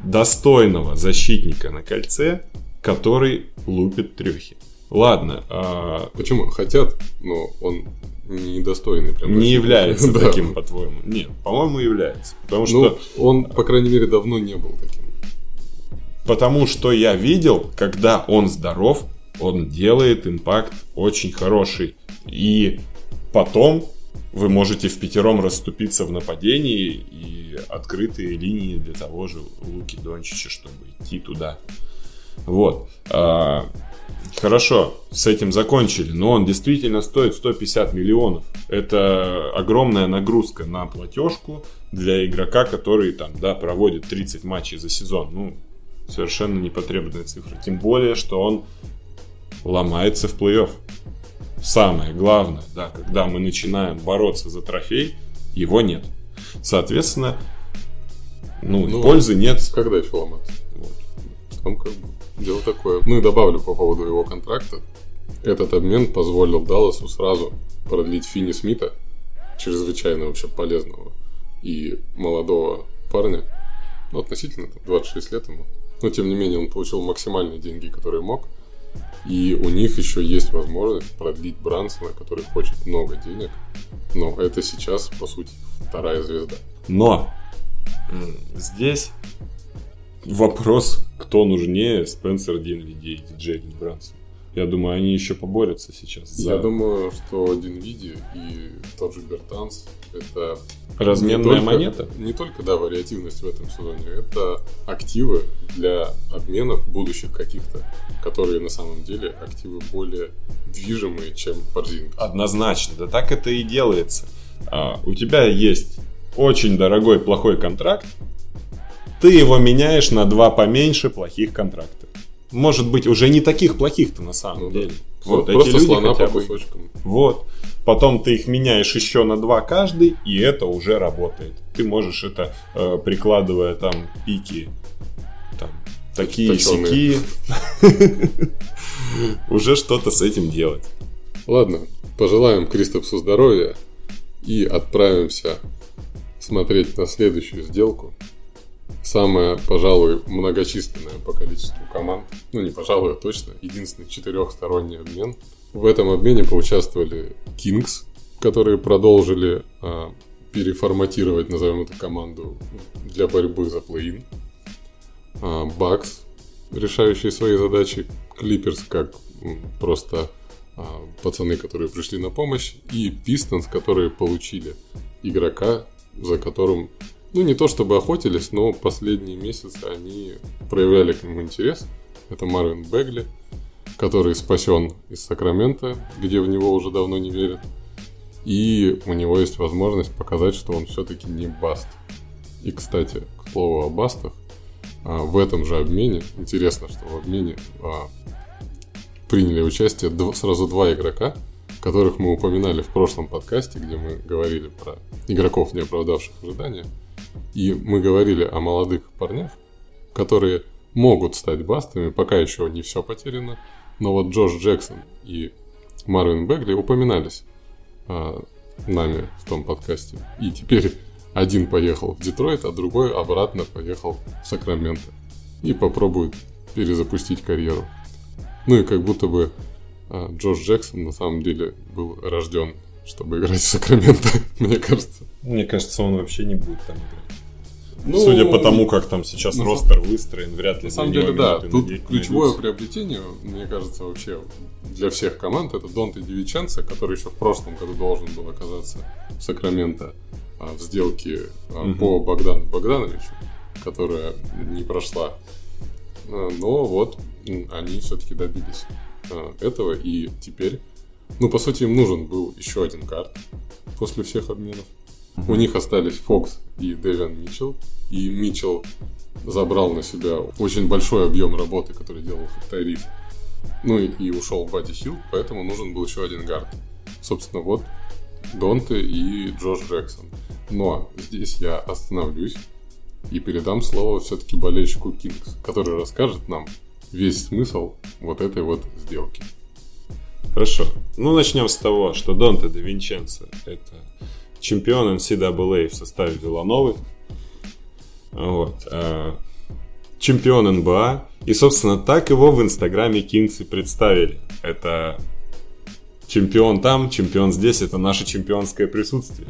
достойного защитника на кольце, который лупит трехи. Ладно. А... Почему? Хотят, но он недостойный. Прям не является таким, по-твоему? Нет, по-моему, является. Потому ну, что... он, по крайней мере, давно не был таким. Потому что я видел, когда он здоров, он делает импакт очень хороший. И потом вы можете в пятером расступиться в нападении и открытые линии для того же Луки Дончича, чтобы идти туда. Вот. А, хорошо, с этим закончили, но он действительно стоит 150 миллионов. Это огромная нагрузка на платежку для игрока, который там, да, проводит 30 матчей за сезон. Ну, совершенно непотребная цифра. Тем более, что он ломается в плей-офф. Самое главное, да, когда мы начинаем бороться за трофей, его нет. Соответственно, ну, ну пользы нет. Когда еще ломаться? Вот. Там как бы дело такое. Ну и добавлю по поводу его контракта. Этот обмен позволил Далласу сразу продлить Финни Смита, чрезвычайно вообще полезного и молодого парня, ну, относительно, 26 лет ему, но тем не менее он получил максимальные деньги, которые мог. И у них еще есть возможность продлить Брансона, который хочет много денег. Но это сейчас, по сути, вторая звезда. Но здесь вопрос, кто нужнее, Спенсер Динвиди и Джейден Брансон. Я думаю, они еще поборются сейчас. За... Я думаю, что Динвиди и тот же Бертанс это разменная не только, монета. Не только да вариативность в этом сезоне, это активы для обменов будущих каких-то, которые на самом деле активы более движимые, чем Порзинг. Однозначно, да так это и делается. А, у тебя есть очень дорогой плохой контракт, ты его меняешь на два поменьше плохих контракта может быть, уже не таких плохих-то на самом ну, деле. Да. Вот, Просто эти люди слона хотя по бы... кусочкам. Вот. Потом ты их меняешь еще на два каждый, и это уже работает. Ты можешь это, э, прикладывая там пики, там, такие сики, уже что-то с этим делать. Ладно, пожелаем Кристопсу здоровья и отправимся смотреть на следующую сделку. Самая, пожалуй, многочисленная по количеству команд. Ну, не пожалуй, а точно. Единственный четырехсторонний обмен. В этом обмене поучаствовали Kings, которые продолжили а, переформатировать, назовем эту команду, для борьбы за плей-ин. А, Bucks, решающие свои задачи. Clippers, как просто а, пацаны, которые пришли на помощь. И Pistons, которые получили игрока, за которым, ну, не то чтобы охотились, но последние месяцы они проявляли к нему интерес. Это Марвин Бегли, который спасен из Сакрамента, где в него уже давно не верят. И у него есть возможность показать, что он все-таки не баст. И, кстати, к слову о бастах, а, в этом же обмене, интересно, что в обмене а, приняли участие сразу два игрока, которых мы упоминали в прошлом подкасте, где мы говорили про игроков, не оправдавших ожидания. И мы говорили о молодых парнях, которые могут стать бастами, пока еще не все потеряно. Но вот Джош Джексон и Марвин Бегли упоминались а, нами в том подкасте. И теперь один поехал в Детройт, а другой обратно поехал в Сакраменто. И попробует перезапустить карьеру. Ну и как будто бы а, Джош Джексон на самом деле был рожден, чтобы играть в Сакраменто, мне кажется. Мне кажется, он вообще не будет там играть. Ну, Судя по тому, как там сейчас на ростер выстроен, вряд ли На самом деле, да. Тут ключевое найдутся. приобретение, мне кажется, вообще для всех команд, это Донте Дивиченцо, который еще в прошлом году должен был оказаться в Сакраменто а, в сделке а, Мгм. по Богдану Богдановичу, которая не прошла. А, Но вот они все-таки добились а, этого, и теперь, ну, по сути, им нужен был еще один карт после всех обменов. У них остались Фокс и Дэвиан Митчелл. И Митчелл забрал на себя очень большой объем работы, который делал Тайриф. Ну и, и ушел Бадди Хилл, поэтому нужен был еще один гард. Собственно, вот Донте и Джош Джексон. Но здесь я остановлюсь и передам слово все-таки болельщику Кингс, который расскажет нам весь смысл вот этой вот сделки. Хорошо. Ну, начнем с того, что Донте де Винченцо – это чемпион NCAA в составе Вилановы. Вот. а, Чемпион НБА. И, собственно, так его в Инстаграме Кингс представили. Это чемпион там, чемпион здесь. Это наше чемпионское присутствие.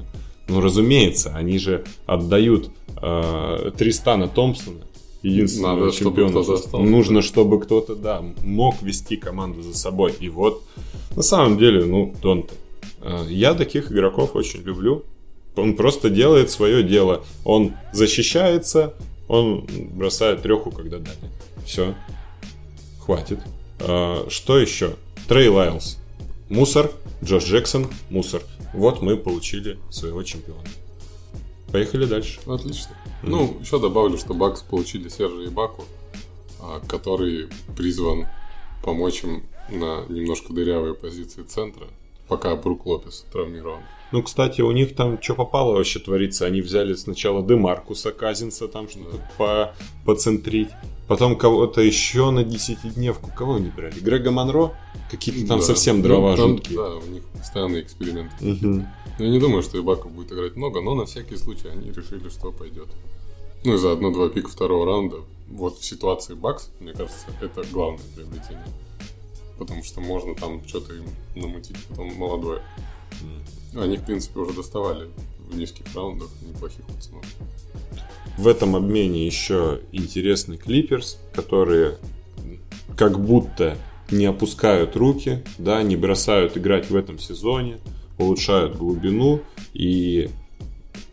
Ну, разумеется, они же отдают э, Тристана Томпсона, единственного Надо, чтобы чемпиона. кто-то остался, Нужно, да. чтобы кто-то, да, мог вести команду за собой. И вот, на самом деле, ну, Донте. э, Я таких игроков очень люблю. Он просто делает свое дело. Он защищается, он бросает треху, когда дали. Все. Хватит. Э, Что еще? Трей Лайлс. Мусор. Джош Джексон. Мусор. Вот мы получили своего чемпиона. Поехали дальше. Отлично. Ну, еще добавлю, что Бакс получили Сержа Баку, а, который призван помочь им на немножко дырявые позиции центра, пока Брук Лопес травмирован. Ну, кстати, у них там что попало вообще творится. Они взяли сначала Демаркуса Казинца там что-то по поцентрить. Потом кого-то еще на десятидневку. Кого они брали? Грега Монро? Какие-то там Да. совсем Ну, дрова там, жуткие. Да, у них постоянные эксперименты. Мгм. Но я не думаю, что Ибака будет играть много, но на всякий случай они решили, что пойдет. Ну и заодно два пика второго раунда. Вот в ситуации Бакс, мне кажется, это главное приобретение. Потому что можно там что-то им намутить потом молодое. Они, в принципе, уже доставали в низких раундах неплохих пацанов. В этом обмене еще интересный Клиперс, которые как будто не опускают руки, да, не бросают играть в этом сезоне, улучшают глубину и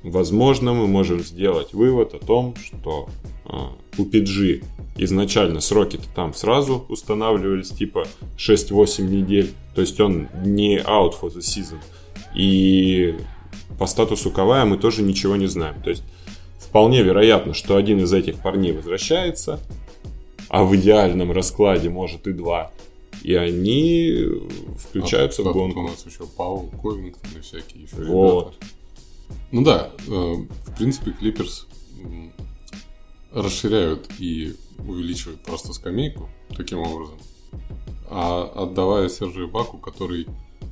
возможно мы можем сделать вывод о том, что а, у PG изначально сроки-то там сразу устанавливались типа 6-8 недель, то есть он не out for the season. И по статусу Кавая мы тоже ничего не знаем. То есть вполне вероятно, что один из этих парней возвращается, а в идеальном раскладе может и два. и они включаются а, в гонку. у нас еще Паул, Ковингтон и всякие еще вот. ребята. Ну да, э, в принципе, Клиперс расширяют и увеличивают просто скамейку таким образом. А отдавая Сержию Баку, который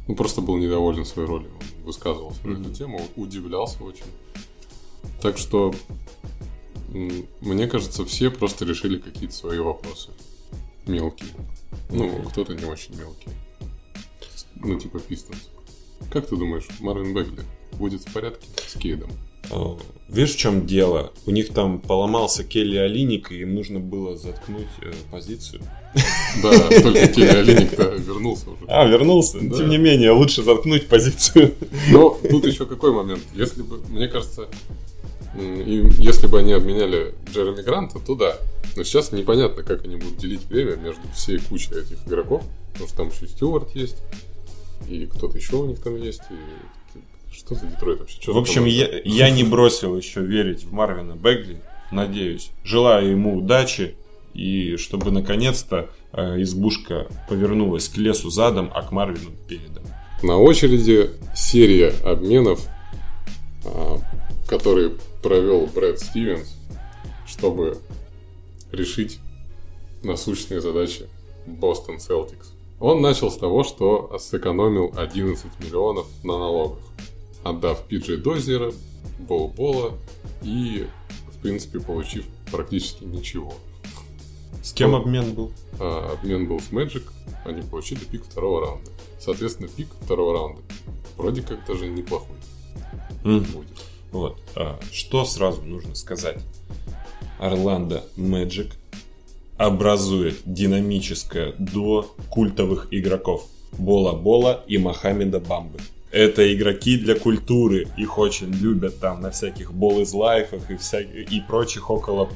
ну, просто был недоволен своей ролью, он высказывался mm-hmm. эту тему, удивлялся очень. Так что, мне кажется, все просто решили какие-то свои вопросы. Мелкие. Ну, кто-то не очень мелкий. Ну, типа Пистонс. Как ты думаешь, Марвин Бегли будет в порядке с Кейдом? Видишь, в чем дело? У них там поломался Келли Алиник, и им нужно было заткнуть э, позицию. Да, только Келли Алиник-то вернулся уже. А, вернулся? Да. Тем не менее, лучше заткнуть позицию. Но тут еще какой момент? Если бы, мне кажется, если бы они обменяли Джереми Гранта, то да. Но сейчас непонятно, как они будут делить время между всей кучей этих игроков. Потому что там еще Стюарт есть, и кто-то еще у них там есть, и что за Детройт вообще? Что в общем, я, я не бросил еще верить в Марвина Бегли. Надеюсь. Желаю ему удачи. И чтобы наконец-то э, избушка повернулась к лесу задом, а к Марвину передом. На очереди серия обменов, э, которые провел Брэд Стивенс, чтобы решить насущные задачи Бостон Селтикс. Он начал с того, что сэкономил 11 миллионов на налогах отдав Пиджей Дозера, Боу-Бола и, в принципе, получив практически ничего. С кем обмен был? А, обмен был с Magic, они получили пик второго раунда. Соответственно, пик второго раунда вроде как даже неплохой mm. будет. Вот. А, что сразу нужно сказать? Орландо Magic образует динамическое до культовых игроков Бола Бола и Мохаммеда Бамбы это игроки для культуры. Их очень любят там на всяких бол из лайфах и, вся... и прочих около,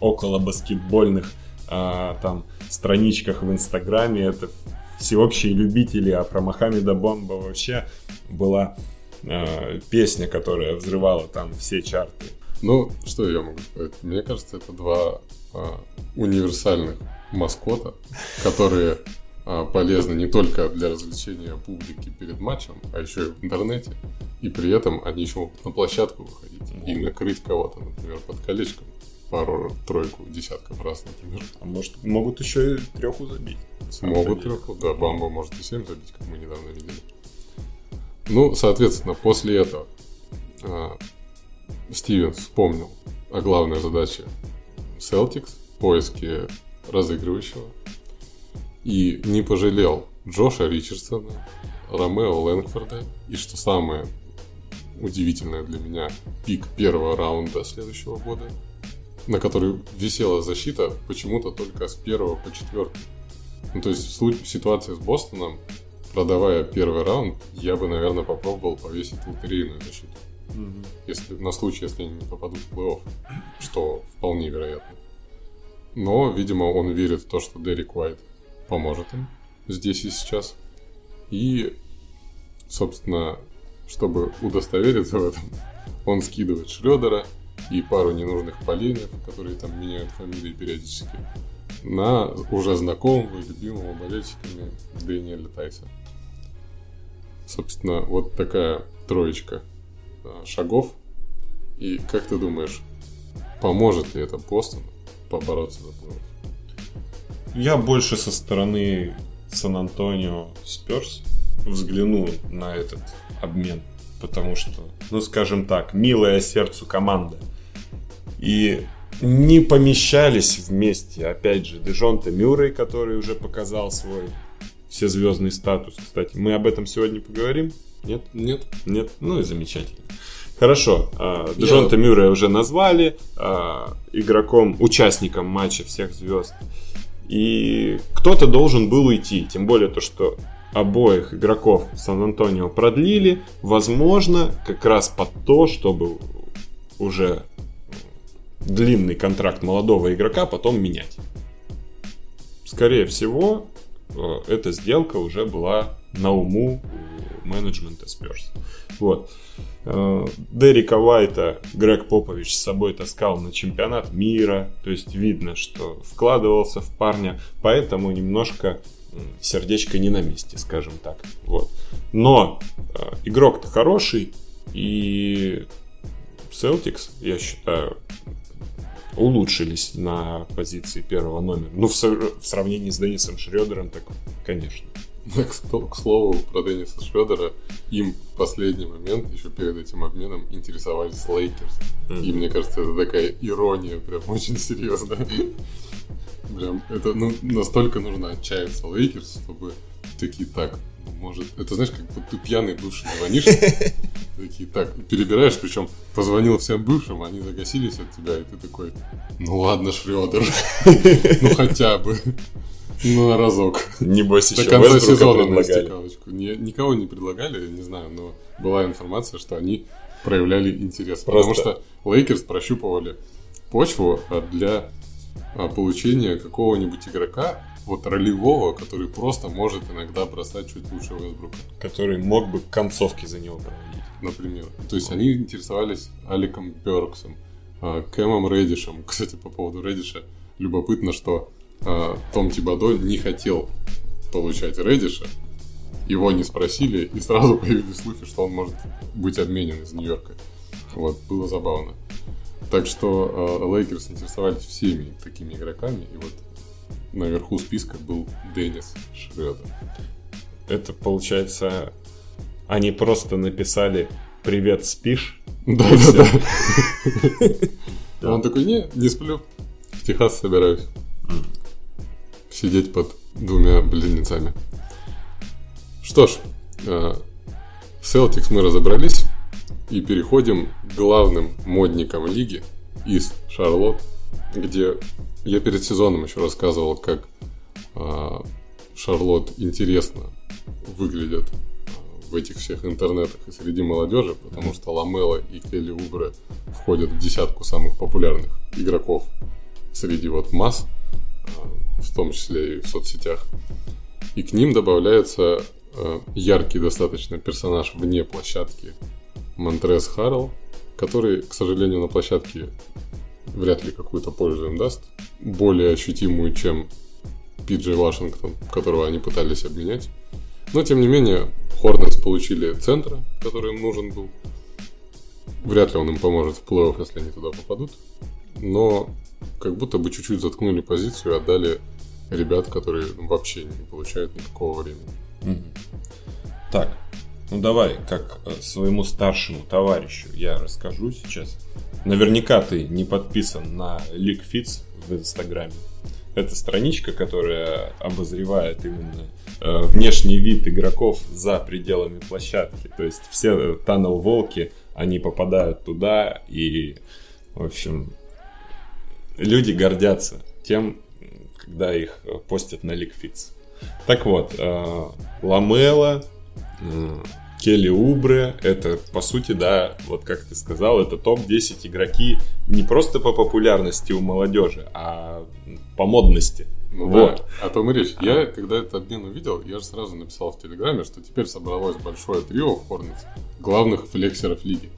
около баскетбольных а, там страничках в Инстаграме. Это всеобщие любители, а про Мохаммеда Бомба вообще была а, песня, которая взрывала там все чарты. Ну, что я могу сказать? Мне кажется, это два а, универсальных маскота, которые а, полезно не только для развлечения публики перед матчем, а еще и в интернете. И при этом они еще могут на площадку выходить и накрыть кого-то, например, под колечком пару, тройку, десятков раз, например. А может, могут еще и треху забить. Могут треху, да, Бамба может и семь забить, как мы недавно видели. Ну, соответственно, после этого э, Стивенс вспомнил о главной задаче Celtics, поиске разыгрывающего и не пожалел Джоша Ричардсона, Ромео Лэнгфорда и, что самое удивительное для меня, пик первого раунда следующего года, на который висела защита почему-то только с первого по четвертый. Ну, то есть в ситуации с Бостоном, продавая первый раунд, я бы, наверное, попробовал повесить лотерейную защиту. Mm-hmm. Если, на случай, если они не попадут в плей-офф, что вполне вероятно. Но, видимо, он верит в то, что Дерек Уайт поможет им здесь и сейчас. И, собственно, чтобы удостовериться в этом, он скидывает Шредера и пару ненужных полейнов, которые там меняют фамилии периодически, на уже знакомого и любимого болельщиками Дэниеля Тайса. Собственно, вот такая троечка а, шагов. И как ты думаешь, поможет ли это Бостону побороться за плей я больше со стороны Сан-Антонио Сперс взгляну на этот обмен. Потому что, ну скажем так, милая сердцу команда. И не помещались вместе, опять же, Дежонте Мюррей, который уже показал свой всезвездный статус. Кстати, мы об этом сегодня поговорим? Нет? Нет. Нет? Ну и замечательно. Хорошо, а, Дежонте Я... Мюррея уже назвали а, игроком, участником матча всех звезд. И кто-то должен был уйти. Тем более то, что обоих игроков Сан-Антонио продлили. Возможно, как раз под то, чтобы уже длинный контракт молодого игрока потом менять. Скорее всего, э, эта сделка уже была на уму менеджмента Спирс. Вот. Э, Дерека Вайта Грег Попович с собой таскал на чемпионат мира, то есть видно, что вкладывался в парня, поэтому немножко сердечко не на месте, скажем так. Вот. Но э, игрок-то хороший, и Celtics, я считаю, улучшились на позиции первого номера. Ну, в, сравнении с Деннисом Шредером, так, конечно. К слову, про Денниса Шредера, им в последний момент, еще перед этим обменом, интересовались Лейкерс. И мне кажется, это такая ирония, прям очень серьезная. Прям, это ну, настолько нужно отчаяться Лейкерс, чтобы такие так, ну, может, это знаешь, как будто ты пьяный бывший звонишь, такие так, перебираешь, причем позвонил всем бывшим, они загасились от тебя, и ты такой, ну ладно, Шредер, ну хотя бы. Ну, на разок. Небось, еще До конца сезона предлагали. никого не предлагали, не знаю, но была информация, что они проявляли интерес. Просто... Потому что Лейкерс прощупывали почву для а, получения какого-нибудь игрока, вот ролевого, который просто может иногда бросать чуть лучше Вестбрука. Который мог бы концовки за него проводить. Например. То есть они интересовались Алеком Берксом, а, Кэмом Редишем. Кстати, по поводу Редиша, любопытно, что а, Том Тибадо не хотел получать Редиша, его не спросили, и сразу появились слухи, что он может быть обменен из Нью-Йорка. Вот, было забавно. Так что э, Лейкерс интересовались всеми такими игроками, и вот наверху списка был Деннис Шредер. Это получается, они просто написали «Привет, спишь?» Да, да, да. Он такой, не, не сплю, в Техас собираюсь сидеть под двумя близнецами. Что ж, э, Celtics мы разобрались и переходим к главным модникам лиги из Шарлотт, где я перед сезоном еще рассказывал, как э, Шарлотт интересно выглядят э, в этих всех интернетах и среди молодежи, потому что Ламела и Келли Убре входят в десятку самых популярных игроков среди вот масс в том числе и в соцсетях. И к ним добавляется э, яркий достаточно персонаж вне площадки Монтрес Харрелл, который, к сожалению, на площадке вряд ли какую-то пользу им даст, более ощутимую, чем Пиджей Вашингтон, которого они пытались обменять. Но, тем не менее, Хорнетс получили центра, который им нужен был. Вряд ли он им поможет в плей-офф, если они туда попадут. Но как будто бы чуть-чуть заткнули позицию и отдали ребят, которые вообще не получают никакого времени. Так, ну давай, как э, своему старшему товарищу я расскажу сейчас. Наверняка ты не подписан на LeakFits в Инстаграме. Это страничка, которая обозревает именно э, внешний вид игроков за пределами площадки. То есть все Tunnel Волки, они попадают туда и, в общем, люди гордятся тем, когда их постят на Ликфиц. Так вот, э, Ламела, э, Келли Убре, это, по сути, да, вот как ты сказал, это топ-10 игроки не просто по популярности у молодежи, а по модности. Ну, вот. Да, о том и речь. Я, когда этот обмен увидел, я же сразу написал в Телеграме, что теперь собралось большое трио в Hornets главных флексеров лиги.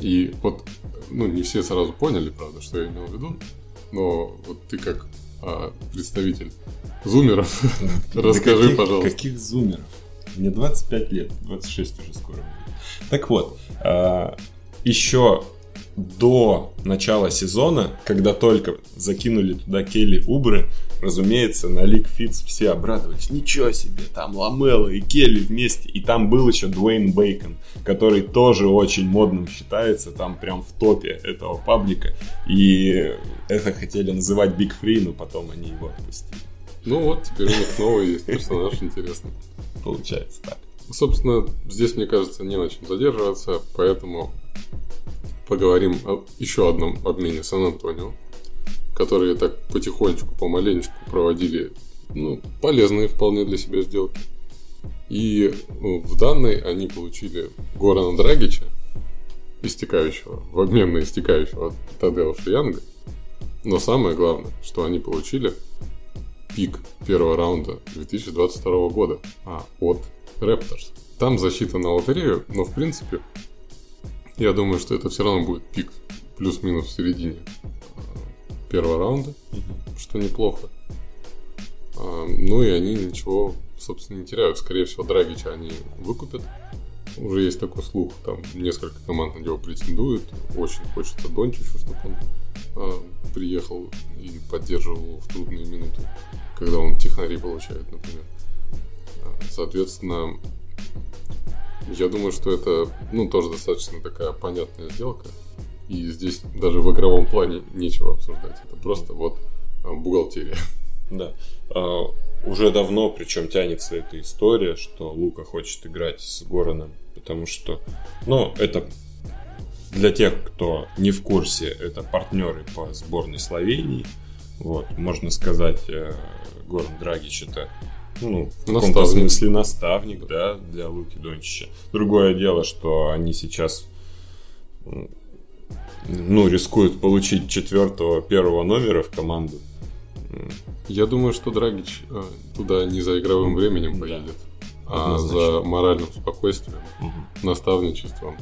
И вот, ну, не все сразу поняли, правда, что я имел в виду, но вот ты как а, представитель зумеров, расскажи, пожалуйста. Каких зумеров? Мне 25 лет, 26 уже скоро Так вот, а, еще до начала сезона, когда только закинули туда Келли Убре, разумеется, на League Fits все обрадовались. Ничего себе, там Ламело и Келли вместе. И там был еще Дуэйн Бейкон, который тоже очень модным считается, там прям в топе этого паблика. И это хотели называть Big Three, но потом они его отпустили. Ну вот, теперь у них новый есть персонаж, интересно. Получается так. Собственно, здесь, мне кажется, не на чем задерживаться, поэтому поговорим о еще одном обмене Сан-Антонио, которые так потихонечку, помаленечку проводили ну, полезные вполне для себя сделки. И ну, в данной они получили Горана Драгича, истекающего, в обмен на истекающего Тадеуша Янга. Но самое главное, что они получили пик первого раунда 2022 года а, от Raptors. Там защита на лотерею, но в принципе я думаю, что это все равно будет пик плюс-минус в середине первого раунда, угу. что неплохо. А, ну и они ничего, собственно, не теряют. Скорее всего, Драгича они выкупят. Уже есть такой слух, там несколько команд на него претендуют. Очень хочется Дончичу, чтобы он а, приехал и поддерживал в трудные минуты, когда он технари получает, например. А, соответственно, я думаю, что это, ну, тоже достаточно такая понятная сделка. И здесь даже в игровом плане нечего обсуждать. Это просто вот а, бухгалтерия. Да. А, уже давно, причем тянется эта история, что Лука хочет играть с Гороном, потому что, ну, это для тех, кто не в курсе, это партнеры по сборной Словении. Вот, можно сказать, э, Горн Драгич это ну, в каком-то смысле наставник, да, для Луки Дончича. Другое дело, что они сейчас ну, рискуют получить четвертого, первого номера в команду. Я думаю, что Драгич э, туда не за игровым временем поедет, да. а за моральным спокойствием, угу. наставничеством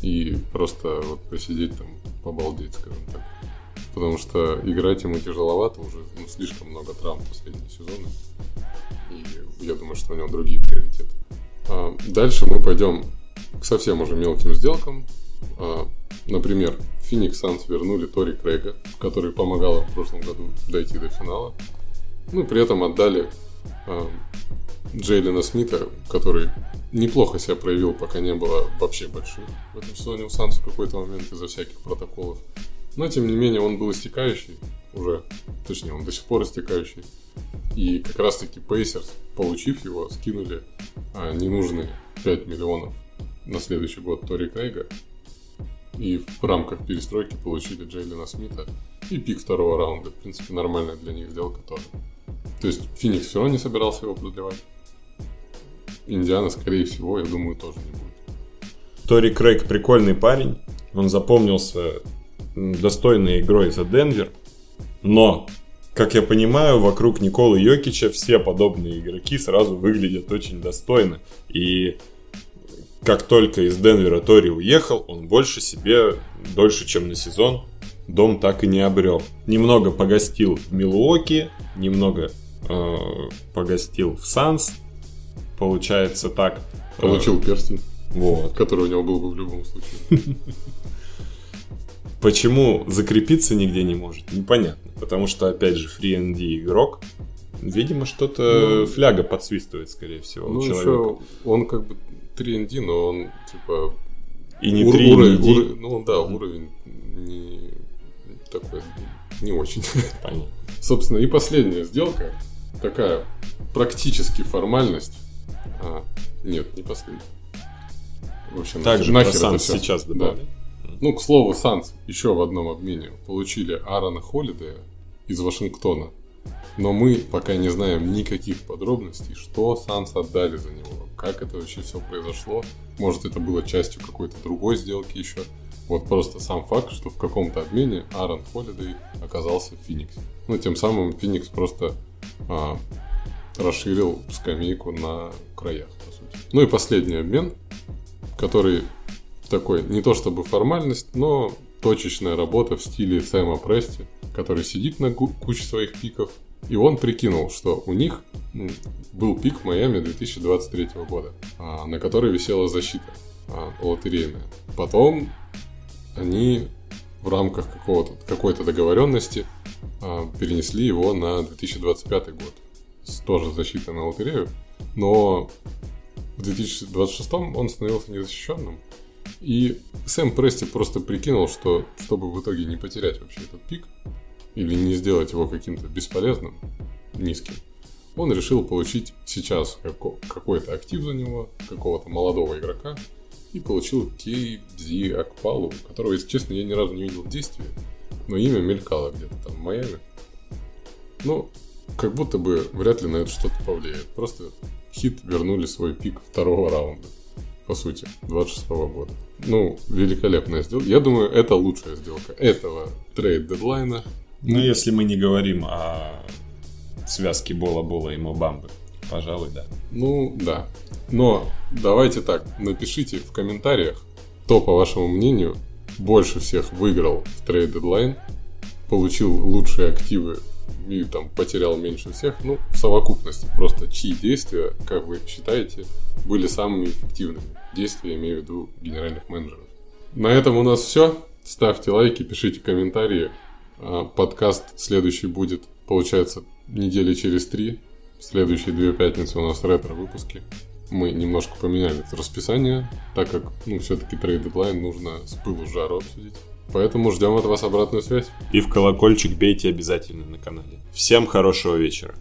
и просто вот посидеть там, побалдеть, скажем так. Потому что играть ему тяжеловато, уже ну, слишком много травм последние сезоны. И я думаю, что у него другие приоритеты. А дальше мы пойдем к совсем уже мелким сделкам. А, например, Феникс Санс вернули Тори Крейга, который помогал в прошлом году дойти до финала. Ну, при этом отдали а, Джейлина Смита, который неплохо себя проявил, пока не было вообще больших в этом сезоне у Санс в какой-то момент из-за всяких протоколов. Но, тем не менее, он был истекающий уже, точнее, он до сих пор истекающий. И как раз-таки Пейсерс, получив его, скинули а, ненужные 5 миллионов на следующий год Тори Крейга. И в рамках перестройки получили Джейлина Смита и пик второго раунда. В принципе, нормальная для них сделка тоже. То есть Феникс все равно не собирался его продлевать. Индиана, скорее всего, я думаю, тоже не будет. Тори Крейг прикольный парень. Он запомнился достойной игрой за Денвер. Но, как я понимаю, вокруг Николы Йокича все подобные игроки сразу выглядят очень достойно. И как только из Денвера Тори уехал, он больше себе, дольше, чем на сезон, дом так и не обрел. Немного погостил в Милуоке, немного э, погостил в Санс, получается так. Получил перстень. Вот. Который у него был бы в любом случае. Почему закрепиться нигде не может, непонятно. Потому что, опять же, FreeND игрок. Видимо, что-то ну, фляга подсвистывает, скорее всего, ну, еще он как бы 3ND, но он, типа... И не 3 уровень, уровень, Ну, да, уровень не такой, не очень. Понятно. Собственно, и последняя сделка, такая практически формальность. А, нет, не последняя. В общем, Также нахер это все. сейчас добавили. Да. Ну, к слову, Санс еще в одном обмене получили Аарона Холидея из Вашингтона. Но мы пока не знаем никаких подробностей, что Санс отдали за него, как это вообще все произошло. Может, это было частью какой-то другой сделки еще. Вот просто сам факт, что в каком-то обмене Аарон Холидей оказался в Фениксе. Ну, тем самым Феникс просто а, расширил скамейку на краях, по сути. Ну и последний обмен, который такой, не то чтобы формальность, но точечная работа в стиле Сэма Прести, который сидит на куче своих пиков, и он прикинул, что у них был пик в Майами 2023 года, а, на который висела защита а, лотерейная. Потом они в рамках какого-то, какой-то договоренности а, перенесли его на 2025 год. С тоже защитой на лотерею. Но в 2026 он становился незащищенным. И Сэм Прести просто прикинул, что чтобы в итоге не потерять вообще этот пик, или не сделать его каким-то бесполезным, низким, он решил получить сейчас какой-то актив за него, какого-то молодого игрока, и получил Кейдзи Акпалу, которого, если честно, я ни разу не видел в действии, но имя мелькало где-то там в Майами. Ну, как будто бы вряд ли на это что-то повлияет. Просто хит вернули свой пик второго раунда по сути, 26 года. Ну, великолепная сделка. Я думаю, это лучшая сделка этого трейд-дедлайна. Ну, если мы не говорим о связке Бола-Бола и Мо Бамбы, пожалуй, да. Ну, да. Но давайте так, напишите в комментариях, кто, по вашему мнению, больше всех выиграл в трейд-дедлайн получил лучшие активы и там потерял меньше всех. Ну, в совокупности просто чьи действия, как вы считаете, были самыми эффективными? Действия, имею в виду генеральных менеджеров. На этом у нас все. Ставьте лайки, пишите комментарии. А, подкаст следующий будет, получается, недели через три. Следующие две пятницы у нас ретро-выпуски. Мы немножко поменяли расписание, так как, ну, все-таки трейд-дедлайн нужно с пылу жару обсудить. Поэтому ждем от вас обратную связь. И в колокольчик бейте обязательно на канале. Всем хорошего вечера.